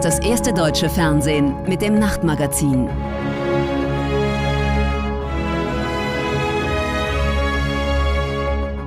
ist das erste deutsche Fernsehen mit dem Nachtmagazin.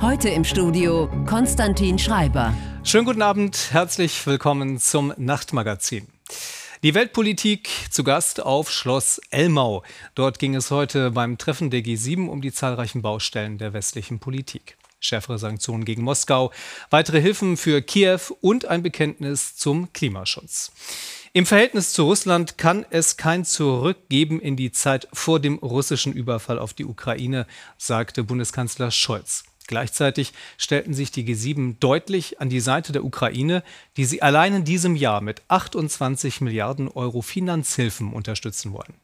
Heute im Studio Konstantin Schreiber. Schönen guten Abend, herzlich willkommen zum Nachtmagazin. Die Weltpolitik zu Gast auf Schloss Elmau. Dort ging es heute beim Treffen der G7 um die zahlreichen Baustellen der westlichen Politik. Schärfere Sanktionen gegen Moskau, weitere Hilfen für Kiew und ein Bekenntnis zum Klimaschutz. Im Verhältnis zu Russland kann es kein Zurück geben in die Zeit vor dem russischen Überfall auf die Ukraine, sagte Bundeskanzler Scholz. Gleichzeitig stellten sich die G7 deutlich an die Seite der Ukraine, die sie allein in diesem Jahr mit 28 Milliarden Euro Finanzhilfen unterstützen wollen.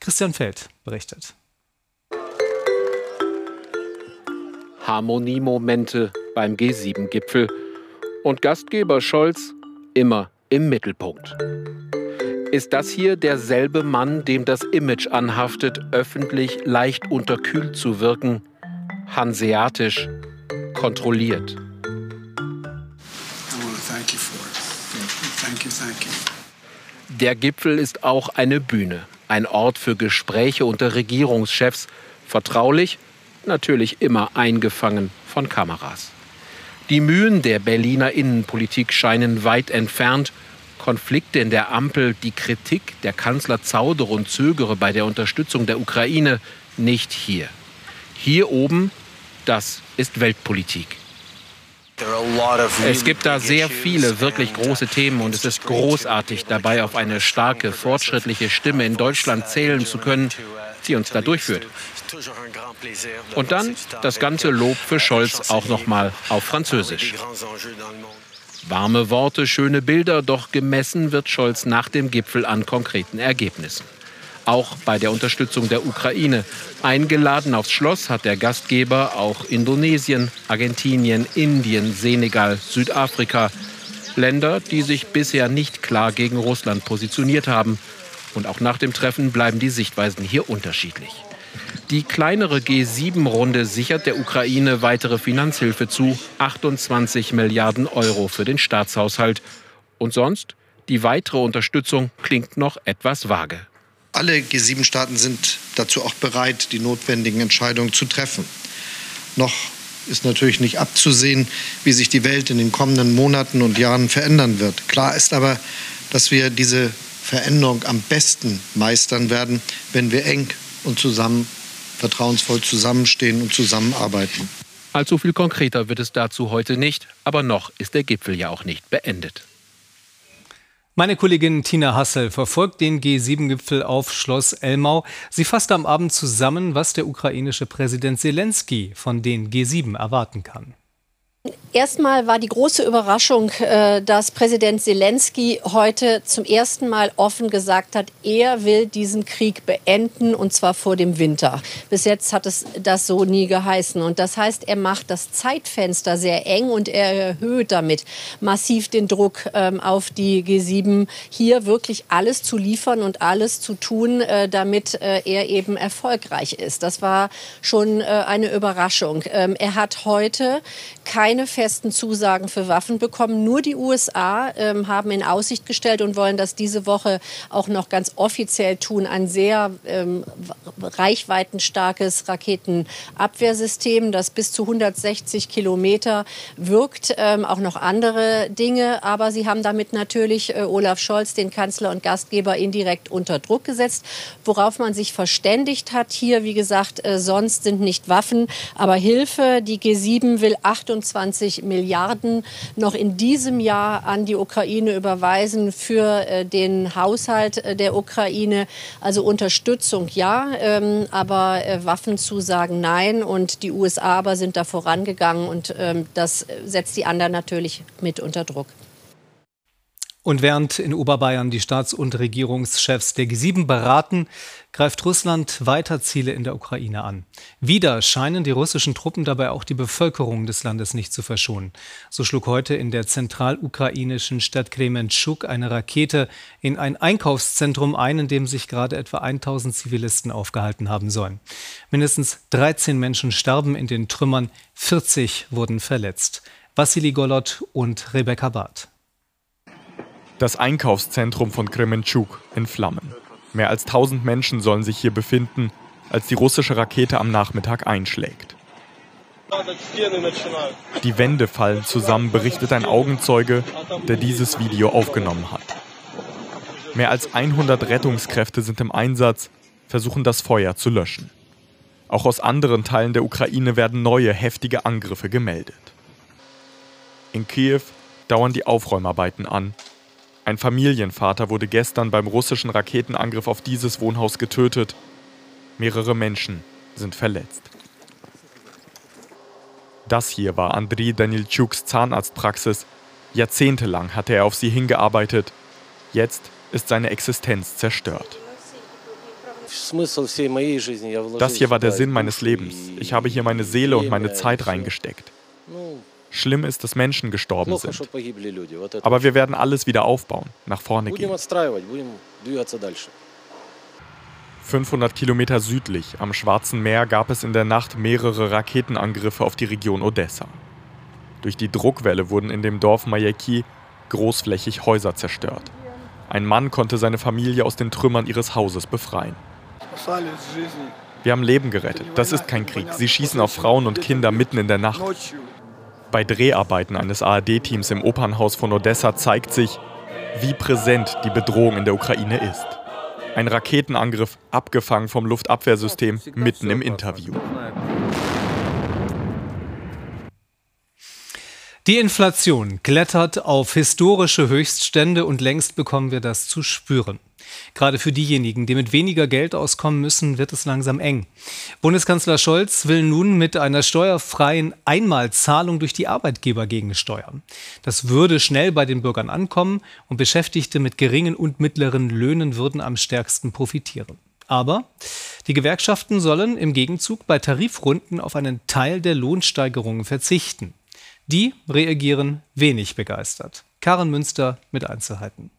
Christian Feld berichtet. Harmoniemomente beim G7-Gipfel und Gastgeber Scholz immer im Mittelpunkt. Ist das hier derselbe Mann, dem das Image anhaftet, öffentlich leicht unterkühlt zu wirken? hanseatisch kontrolliert. Der Gipfel ist auch eine Bühne, ein Ort für Gespräche unter Regierungschefs, vertraulich, natürlich immer eingefangen von Kameras. Die Mühen der Berliner Innenpolitik scheinen weit entfernt. Konflikte in der Ampel, die Kritik, der Kanzler zaudere und zögere bei der Unterstützung der Ukraine nicht hier. Hier oben, das ist Weltpolitik. Es gibt da sehr viele wirklich große Themen und es ist großartig dabei auf eine starke, fortschrittliche Stimme in Deutschland zählen zu können, die uns da durchführt. Und dann das ganze Lob für Scholz auch nochmal auf Französisch. Warme Worte, schöne Bilder, doch gemessen wird Scholz nach dem Gipfel an konkreten Ergebnissen auch bei der Unterstützung der Ukraine. Eingeladen aufs Schloss hat der Gastgeber auch Indonesien, Argentinien, Indien, Senegal, Südafrika. Länder, die sich bisher nicht klar gegen Russland positioniert haben. Und auch nach dem Treffen bleiben die Sichtweisen hier unterschiedlich. Die kleinere G7-Runde sichert der Ukraine weitere Finanzhilfe zu, 28 Milliarden Euro für den Staatshaushalt. Und sonst? Die weitere Unterstützung klingt noch etwas vage. Alle G7-Staaten sind dazu auch bereit, die notwendigen Entscheidungen zu treffen. Noch ist natürlich nicht abzusehen, wie sich die Welt in den kommenden Monaten und Jahren verändern wird. Klar ist aber, dass wir diese Veränderung am besten meistern werden, wenn wir eng und zusammen vertrauensvoll zusammenstehen und zusammenarbeiten. Allzu viel konkreter wird es dazu heute nicht, aber noch ist der Gipfel ja auch nicht beendet. Meine Kollegin Tina Hassel verfolgt den G7-Gipfel auf Schloss Elmau. Sie fasst am Abend zusammen, was der ukrainische Präsident Zelensky von den G7 erwarten kann. Erstmal war die große Überraschung, äh, dass Präsident Zelensky heute zum ersten Mal offen gesagt hat, er will diesen Krieg beenden und zwar vor dem Winter. Bis jetzt hat es das so nie geheißen. Und das heißt, er macht das Zeitfenster sehr eng und er erhöht damit massiv den Druck ähm, auf die G7, hier wirklich alles zu liefern und alles zu tun, äh, damit äh, er eben erfolgreich ist. Das war schon eine Überraschung. Ähm, er hat heute kein keine festen Zusagen für Waffen bekommen. Nur die USA ähm, haben in Aussicht gestellt und wollen das diese Woche auch noch ganz offiziell tun. Ein sehr ähm, reichweitenstarkes Raketenabwehrsystem, das bis zu 160 Kilometer wirkt. Ähm, auch noch andere Dinge. Aber sie haben damit natürlich äh, Olaf Scholz, den Kanzler und Gastgeber, indirekt unter Druck gesetzt. Worauf man sich verständigt hat hier, wie gesagt, äh, sonst sind nicht Waffen, aber Hilfe. Die G7 will 28 25 Milliarden noch in diesem Jahr an die Ukraine überweisen für äh, den Haushalt äh, der Ukraine. Also Unterstützung ja, ähm, aber äh, Waffenzusagen nein. Und die USA aber sind da vorangegangen und ähm, das setzt die anderen natürlich mit unter Druck. Und während in Oberbayern die Staats- und Regierungschefs der G7 beraten, greift Russland weiter Ziele in der Ukraine an. Wieder scheinen die russischen Truppen dabei auch die Bevölkerung des Landes nicht zu verschonen. So schlug heute in der zentralukrainischen Stadt Kremenchuk eine Rakete in ein Einkaufszentrum ein, in dem sich gerade etwa 1000 Zivilisten aufgehalten haben sollen. Mindestens 13 Menschen starben in den Trümmern, 40 wurden verletzt. Vassili Golot und Rebecca Barth. Das Einkaufszentrum von Kremenchuk in Flammen. Mehr als 1000 Menschen sollen sich hier befinden, als die russische Rakete am Nachmittag einschlägt. Die Wände fallen zusammen, berichtet ein Augenzeuge, der dieses Video aufgenommen hat. Mehr als 100 Rettungskräfte sind im Einsatz, versuchen das Feuer zu löschen. Auch aus anderen Teilen der Ukraine werden neue heftige Angriffe gemeldet. In Kiew dauern die Aufräumarbeiten an ein Familienvater wurde gestern beim russischen Raketenangriff auf dieses Wohnhaus getötet. Mehrere Menschen sind verletzt. Das hier war Andriy Danilchuks Zahnarztpraxis. Jahrzehntelang hatte er auf sie hingearbeitet. Jetzt ist seine Existenz zerstört. Das hier war der Sinn meines Lebens. Ich habe hier meine Seele und meine Zeit reingesteckt. Schlimm ist, dass Menschen gestorben sind. Aber wir werden alles wieder aufbauen, nach vorne gehen. 500 Kilometer südlich am Schwarzen Meer gab es in der Nacht mehrere Raketenangriffe auf die Region Odessa. Durch die Druckwelle wurden in dem Dorf Majeki großflächig Häuser zerstört. Ein Mann konnte seine Familie aus den Trümmern ihres Hauses befreien. Wir haben Leben gerettet. Das ist kein Krieg. Sie schießen auf Frauen und Kinder mitten in der Nacht. Bei Dreharbeiten eines ARD-Teams im Opernhaus von Odessa zeigt sich, wie präsent die Bedrohung in der Ukraine ist. Ein Raketenangriff, abgefangen vom Luftabwehrsystem, mitten im Interview. Die Inflation klettert auf historische Höchststände und längst bekommen wir das zu spüren. Gerade für diejenigen, die mit weniger Geld auskommen müssen, wird es langsam eng. Bundeskanzler Scholz will nun mit einer steuerfreien Einmalzahlung durch die Arbeitgeber gegensteuern. Das würde schnell bei den Bürgern ankommen und Beschäftigte mit geringen und mittleren Löhnen würden am stärksten profitieren. Aber die Gewerkschaften sollen im Gegenzug bei Tarifrunden auf einen Teil der Lohnsteigerungen verzichten. Die reagieren wenig begeistert. Karen Münster mit Einzelheiten.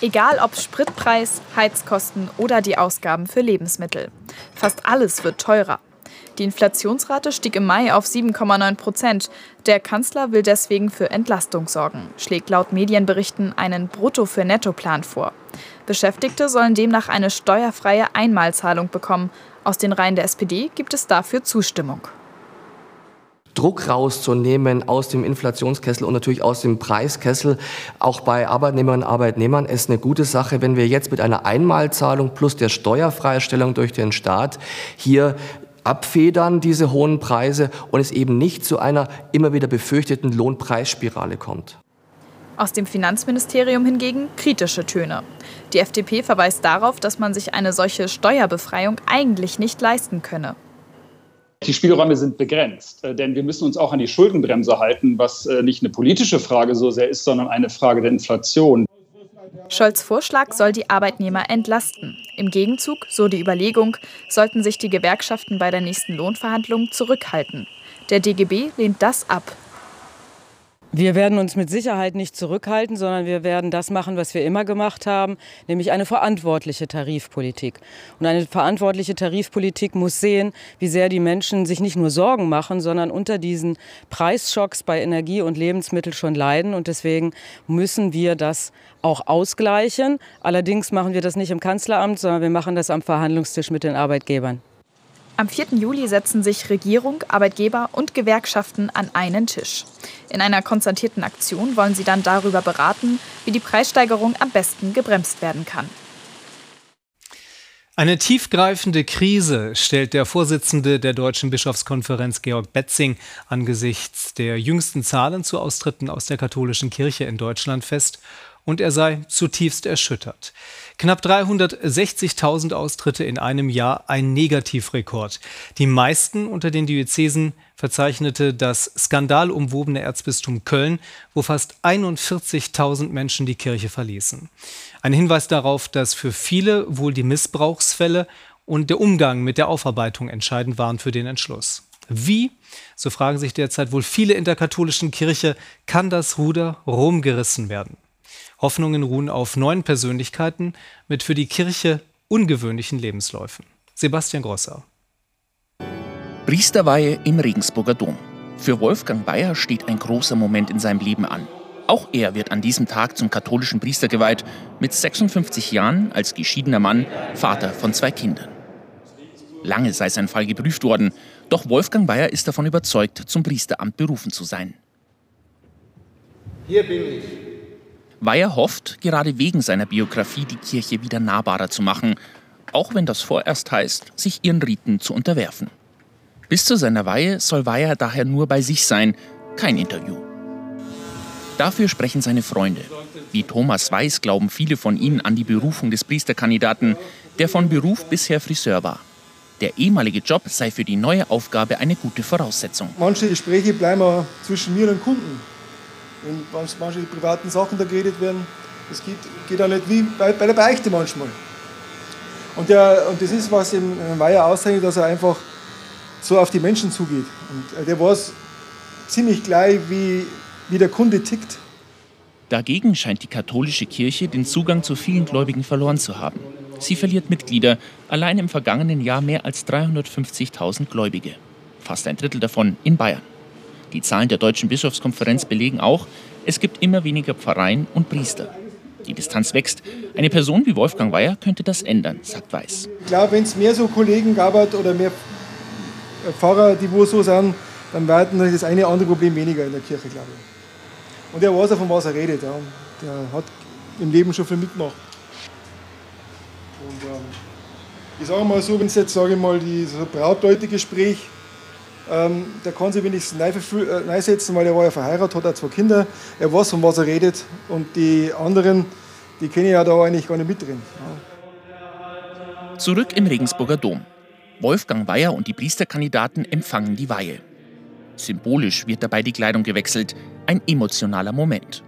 Egal ob Spritpreis, Heizkosten oder die Ausgaben für Lebensmittel. Fast alles wird teurer. Die Inflationsrate stieg im Mai auf 7,9 Prozent. Der Kanzler will deswegen für Entlastung sorgen, schlägt laut Medienberichten einen Brutto für Nettoplan vor. Beschäftigte sollen demnach eine steuerfreie Einmalzahlung bekommen. Aus den Reihen der SPD gibt es dafür Zustimmung. Druck rauszunehmen aus dem Inflationskessel und natürlich aus dem Preiskessel, auch bei Arbeitnehmerinnen und Arbeitnehmern, ist eine gute Sache, wenn wir jetzt mit einer Einmalzahlung plus der Steuerfreistellung durch den Staat hier abfedern, diese hohen Preise, und es eben nicht zu einer immer wieder befürchteten Lohnpreisspirale kommt. Aus dem Finanzministerium hingegen kritische Töne. Die FDP verweist darauf, dass man sich eine solche Steuerbefreiung eigentlich nicht leisten könne. Die Spielräume sind begrenzt, äh, denn wir müssen uns auch an die Schuldenbremse halten, was äh, nicht eine politische Frage so sehr ist, sondern eine Frage der Inflation. Scholz Vorschlag soll die Arbeitnehmer entlasten. Im Gegenzug, so die Überlegung, sollten sich die Gewerkschaften bei der nächsten Lohnverhandlung zurückhalten. Der DGB lehnt das ab. Wir werden uns mit Sicherheit nicht zurückhalten, sondern wir werden das machen, was wir immer gemacht haben, nämlich eine verantwortliche Tarifpolitik. Und eine verantwortliche Tarifpolitik muss sehen, wie sehr die Menschen sich nicht nur Sorgen machen, sondern unter diesen Preisschocks bei Energie und Lebensmitteln schon leiden. Und deswegen müssen wir das auch ausgleichen. Allerdings machen wir das nicht im Kanzleramt, sondern wir machen das am Verhandlungstisch mit den Arbeitgebern. Am 4. Juli setzen sich Regierung, Arbeitgeber und Gewerkschaften an einen Tisch. In einer konzertierten Aktion wollen sie dann darüber beraten, wie die Preissteigerung am besten gebremst werden kann. Eine tiefgreifende Krise stellt der Vorsitzende der Deutschen Bischofskonferenz Georg Betzing angesichts der jüngsten Zahlen zu Austritten aus der katholischen Kirche in Deutschland fest und er sei zutiefst erschüttert. Knapp 360.000 Austritte in einem Jahr, ein Negativrekord. Die meisten unter den Diözesen verzeichnete das skandalumwobene Erzbistum Köln, wo fast 41.000 Menschen die Kirche verließen. Ein Hinweis darauf, dass für viele wohl die Missbrauchsfälle und der Umgang mit der Aufarbeitung entscheidend waren für den Entschluss. Wie, so fragen sich derzeit wohl viele in der katholischen Kirche, kann das Ruder rumgerissen werden? Hoffnungen ruhen auf neuen Persönlichkeiten mit für die Kirche ungewöhnlichen Lebensläufen. Sebastian Grosser. Priesterweihe im Regensburger Dom. Für Wolfgang Bayer steht ein großer Moment in seinem Leben an. Auch er wird an diesem Tag zum katholischen Priester geweiht, mit 56 Jahren als geschiedener Mann, Vater von zwei Kindern. Lange sei sein Fall geprüft worden, doch Wolfgang Bayer ist davon überzeugt, zum Priesteramt berufen zu sein. Hier bin ich. Weyer hofft, gerade wegen seiner Biografie die Kirche wieder nahbarer zu machen, auch wenn das vorerst heißt, sich ihren Riten zu unterwerfen. Bis zu seiner Weihe soll Weyer daher nur bei sich sein, kein Interview. Dafür sprechen seine Freunde. Wie Thomas Weiß glauben viele von ihnen an die Berufung des Priesterkandidaten, der von Beruf bisher Friseur war. Der ehemalige Job sei für die neue Aufgabe eine gute Voraussetzung. Manche Gespräche bleiben aber zwischen mir und Kunden. Wenn manche privaten Sachen da geredet werden, das geht, geht auch nicht wie bei, bei der Beichte manchmal. Und, der, und das ist, was im Meier auszeichnet, dass er einfach so auf die Menschen zugeht. Und äh, der weiß ziemlich gleich, wie, wie der Kunde tickt. Dagegen scheint die katholische Kirche den Zugang zu vielen Gläubigen verloren zu haben. Sie verliert Mitglieder, allein im vergangenen Jahr mehr als 350.000 Gläubige. Fast ein Drittel davon in Bayern. Die Zahlen der Deutschen Bischofskonferenz belegen auch, es gibt immer weniger Pfarreien und Priester. Die Distanz wächst. Eine Person wie Wolfgang Weyer könnte das ändern, sagt Weiß. Ich glaube, wenn es mehr so Kollegen gab oder mehr Pfarrer, die wo so sind, dann werden das eine oder andere Problem weniger in der Kirche, glaube ich. Und er weiß auch, von was er redet. Ja. Der hat im Leben schon viel mitgemacht. Und ähm, ich sage mal so, wenn es jetzt, sage ich mal, dieses Brautleute-Gespräch, ähm, der kann sich wenigstens neu setzen, weil er war ja verheiratet, hat auch zwei Kinder, er weiß, von was er redet. Und die anderen, die kenne ich ja da eigentlich gar nicht mit drin. Ja. Zurück im Regensburger Dom. Wolfgang Weyer und die Priesterkandidaten empfangen die Weihe. Symbolisch wird dabei die Kleidung gewechselt, ein emotionaler Moment.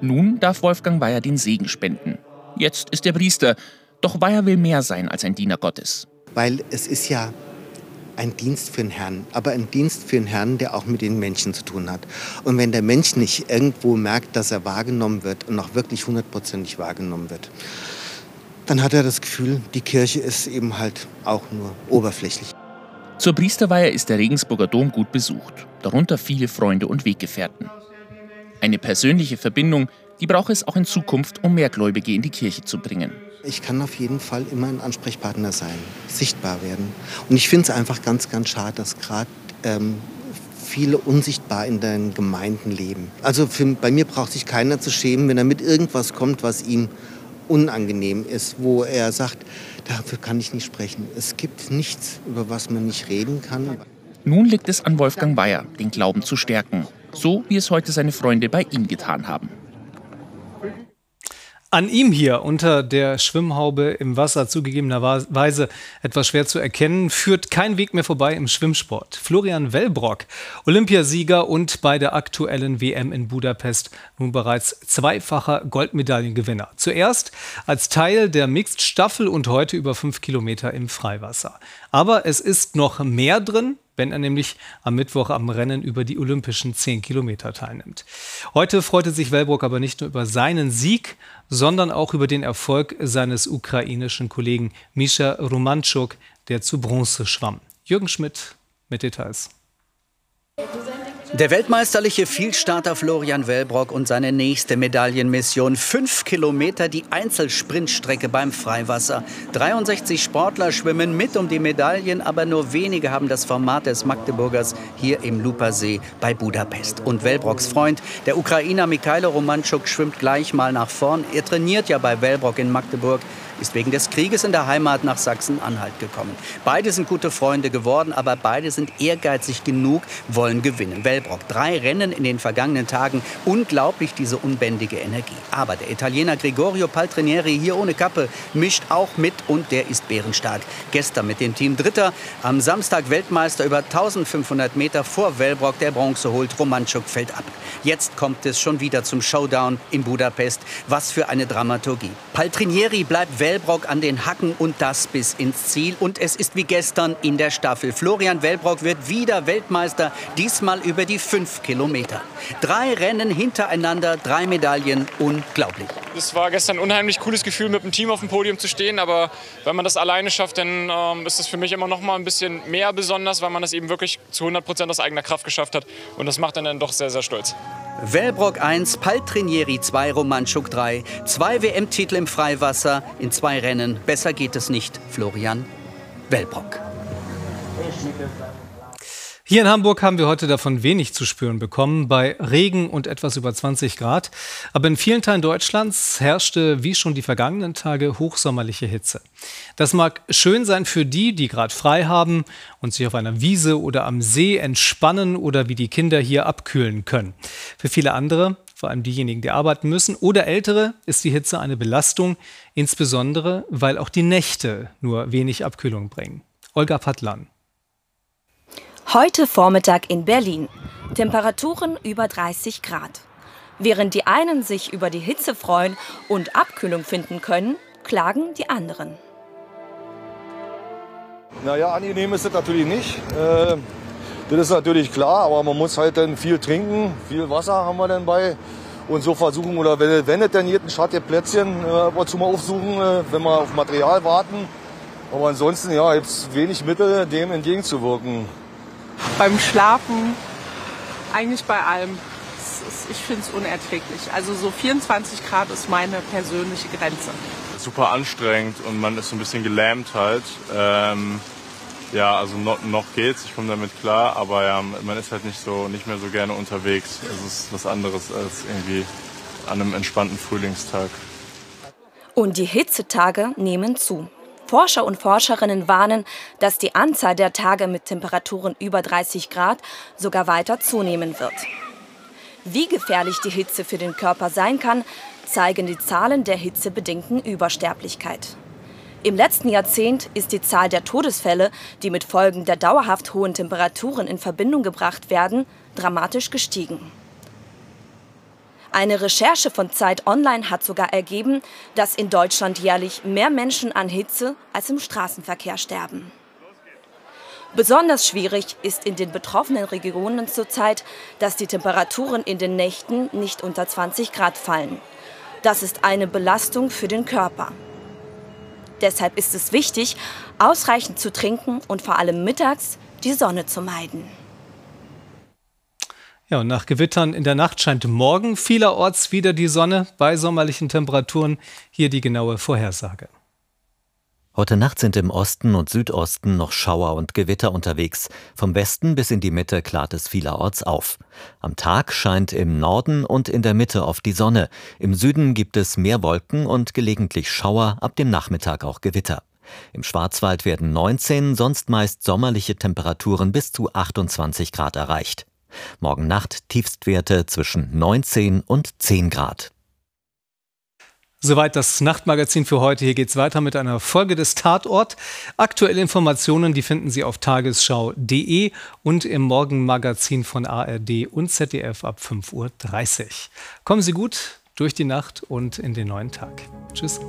Nun darf Wolfgang Weyer den Segen spenden. Jetzt ist er Priester, doch Weyer will mehr sein als ein Diener Gottes. Weil es ist ja ein Dienst für den Herrn, aber ein Dienst für den Herrn, der auch mit den Menschen zu tun hat. Und wenn der Mensch nicht irgendwo merkt, dass er wahrgenommen wird und auch wirklich hundertprozentig wahrgenommen wird, dann hat er das Gefühl, die Kirche ist eben halt auch nur oberflächlich. Zur Priesterweihe ist der Regensburger Dom gut besucht, darunter viele Freunde und Weggefährten. Eine persönliche Verbindung, die braucht es auch in Zukunft, um mehr Gläubige in die Kirche zu bringen. Ich kann auf jeden Fall immer ein Ansprechpartner sein, sichtbar werden. Und ich finde es einfach ganz, ganz schade, dass gerade ähm, viele unsichtbar in den Gemeinden leben. Also für, bei mir braucht sich keiner zu schämen, wenn er mit irgendwas kommt, was ihm unangenehm ist, wo er sagt, dafür kann ich nicht sprechen. Es gibt nichts, über was man nicht reden kann. Nun liegt es an Wolfgang Bayer, den Glauben zu stärken, so wie es heute seine Freunde bei ihm getan haben. An ihm hier unter der Schwimmhaube im Wasser zugegebenerweise etwas schwer zu erkennen, führt kein Weg mehr vorbei im Schwimmsport. Florian Wellbrock, Olympiasieger und bei der aktuellen WM in Budapest nun bereits zweifacher Goldmedaillengewinner. Zuerst als Teil der Mixed-Staffel und heute über fünf Kilometer im Freiwasser. Aber es ist noch mehr drin, wenn er nämlich am Mittwoch am Rennen über die olympischen 10 Kilometer teilnimmt. Heute freute sich Wellbrock aber nicht nur über seinen Sieg, sondern auch über den Erfolg seines ukrainischen Kollegen Mischa Romanchuk, der zu Bronze schwamm. Jürgen Schmidt mit Details. Der weltmeisterliche Vielstarter Florian Wellbrock und seine nächste Medaillenmission. Fünf Kilometer die Einzelsprintstrecke beim Freiwasser. 63 Sportler schwimmen mit um die Medaillen, aber nur wenige haben das Format des Magdeburgers hier im Lupersee bei Budapest. Und Wellbrocks Freund, der Ukrainer Mikhailo Romanchuk, schwimmt gleich mal nach vorn. Er trainiert ja bei Wellbrock in Magdeburg ist wegen des Krieges in der Heimat nach Sachsen-Anhalt gekommen. Beide sind gute Freunde geworden, aber beide sind ehrgeizig genug, wollen gewinnen. Wellbrock. Drei Rennen in den vergangenen Tagen. Unglaublich diese unbändige Energie. Aber der Italiener Gregorio Paltrinieri hier ohne Kappe mischt auch mit und der ist bärenstark. Gestern mit dem Team Dritter, am Samstag Weltmeister über 1500 Meter vor Wellbrock. Der Bronze holt, Romanchuk fällt ab. Jetzt kommt es schon wieder zum Showdown in Budapest. Was für eine Dramaturgie. Paltrinieri bleibt Wellbrock an den Hacken und das bis ins Ziel. Und es ist wie gestern in der Staffel. Florian Wellbrock wird wieder Weltmeister, diesmal über die fünf Kilometer. Drei Rennen hintereinander, drei Medaillen, unglaublich. Es war gestern ein unheimlich cooles Gefühl, mit dem Team auf dem Podium zu stehen. Aber wenn man das alleine schafft, dann ähm, ist es für mich immer noch mal ein bisschen mehr besonders, weil man das eben wirklich zu 100 Prozent aus eigener Kraft geschafft hat. Und das macht einen dann doch sehr, sehr stolz. Wellbrock 1, Paltrinieri 2, Romanchuk 3. Zwei WM-Titel im Freiwasser in zwei Rennen. Besser geht es nicht, Florian Wellbrock. Hier in Hamburg haben wir heute davon wenig zu spüren bekommen, bei Regen und etwas über 20 Grad. Aber in vielen Teilen Deutschlands herrschte, wie schon die vergangenen Tage, hochsommerliche Hitze. Das mag schön sein für die, die gerade frei haben und sich auf einer Wiese oder am See entspannen oder wie die Kinder hier abkühlen können. Für viele andere, vor allem diejenigen, die arbeiten müssen oder Ältere, ist die Hitze eine Belastung, insbesondere weil auch die Nächte nur wenig Abkühlung bringen. Olga Pattlan. Heute Vormittag in Berlin. Temperaturen über 30 Grad. Während die einen sich über die Hitze freuen und Abkühlung finden können, klagen die anderen. Naja, angenehm ist das natürlich nicht. Äh, das ist natürlich klar, aber man muss halt dann viel trinken. Viel Wasser haben wir dann bei. Und so versuchen, oder wenn, wenn es dann geht, ein Schattenplätzchen äh, zu mal aufsuchen, äh, wenn wir auf Material warten. Aber ansonsten ja, gibt es wenig Mittel, dem entgegenzuwirken beim Schlafen, eigentlich bei allem. Ist, ich finde es unerträglich. Also so 24 Grad ist meine persönliche Grenze. Super anstrengend und man ist so ein bisschen gelähmt halt. Ähm, ja, also noch, noch geht's, ich komme damit klar, aber ja, man ist halt nicht so nicht mehr so gerne unterwegs. Es ist was anderes als irgendwie an einem entspannten Frühlingstag. Und die Hitzetage nehmen zu. Forscher und Forscherinnen warnen, dass die Anzahl der Tage mit Temperaturen über 30 Grad sogar weiter zunehmen wird. Wie gefährlich die Hitze für den Körper sein kann, zeigen die Zahlen der hitzebedingten Übersterblichkeit. Im letzten Jahrzehnt ist die Zahl der Todesfälle, die mit Folgen der dauerhaft hohen Temperaturen in Verbindung gebracht werden, dramatisch gestiegen. Eine Recherche von Zeit Online hat sogar ergeben, dass in Deutschland jährlich mehr Menschen an Hitze als im Straßenverkehr sterben. Besonders schwierig ist in den betroffenen Regionen zurzeit, dass die Temperaturen in den Nächten nicht unter 20 Grad fallen. Das ist eine Belastung für den Körper. Deshalb ist es wichtig, ausreichend zu trinken und vor allem mittags die Sonne zu meiden. Ja, und nach Gewittern in der Nacht scheint morgen vielerorts wieder die Sonne bei sommerlichen Temperaturen. Hier die genaue Vorhersage. Heute Nacht sind im Osten und Südosten noch Schauer und Gewitter unterwegs. Vom Westen bis in die Mitte klart es vielerorts auf. Am Tag scheint im Norden und in der Mitte oft die Sonne. Im Süden gibt es mehr Wolken und gelegentlich Schauer, ab dem Nachmittag auch Gewitter. Im Schwarzwald werden 19, sonst meist sommerliche Temperaturen bis zu 28 Grad erreicht. Morgen Nacht Tiefstwerte zwischen 19 und 10 Grad. Soweit das Nachtmagazin für heute. Hier geht es weiter mit einer Folge des Tatort. Aktuelle Informationen, die finden Sie auf tagesschau.de und im Morgenmagazin von ARD und ZDF ab 5.30 Uhr. Kommen Sie gut durch die Nacht und in den neuen Tag. Tschüss.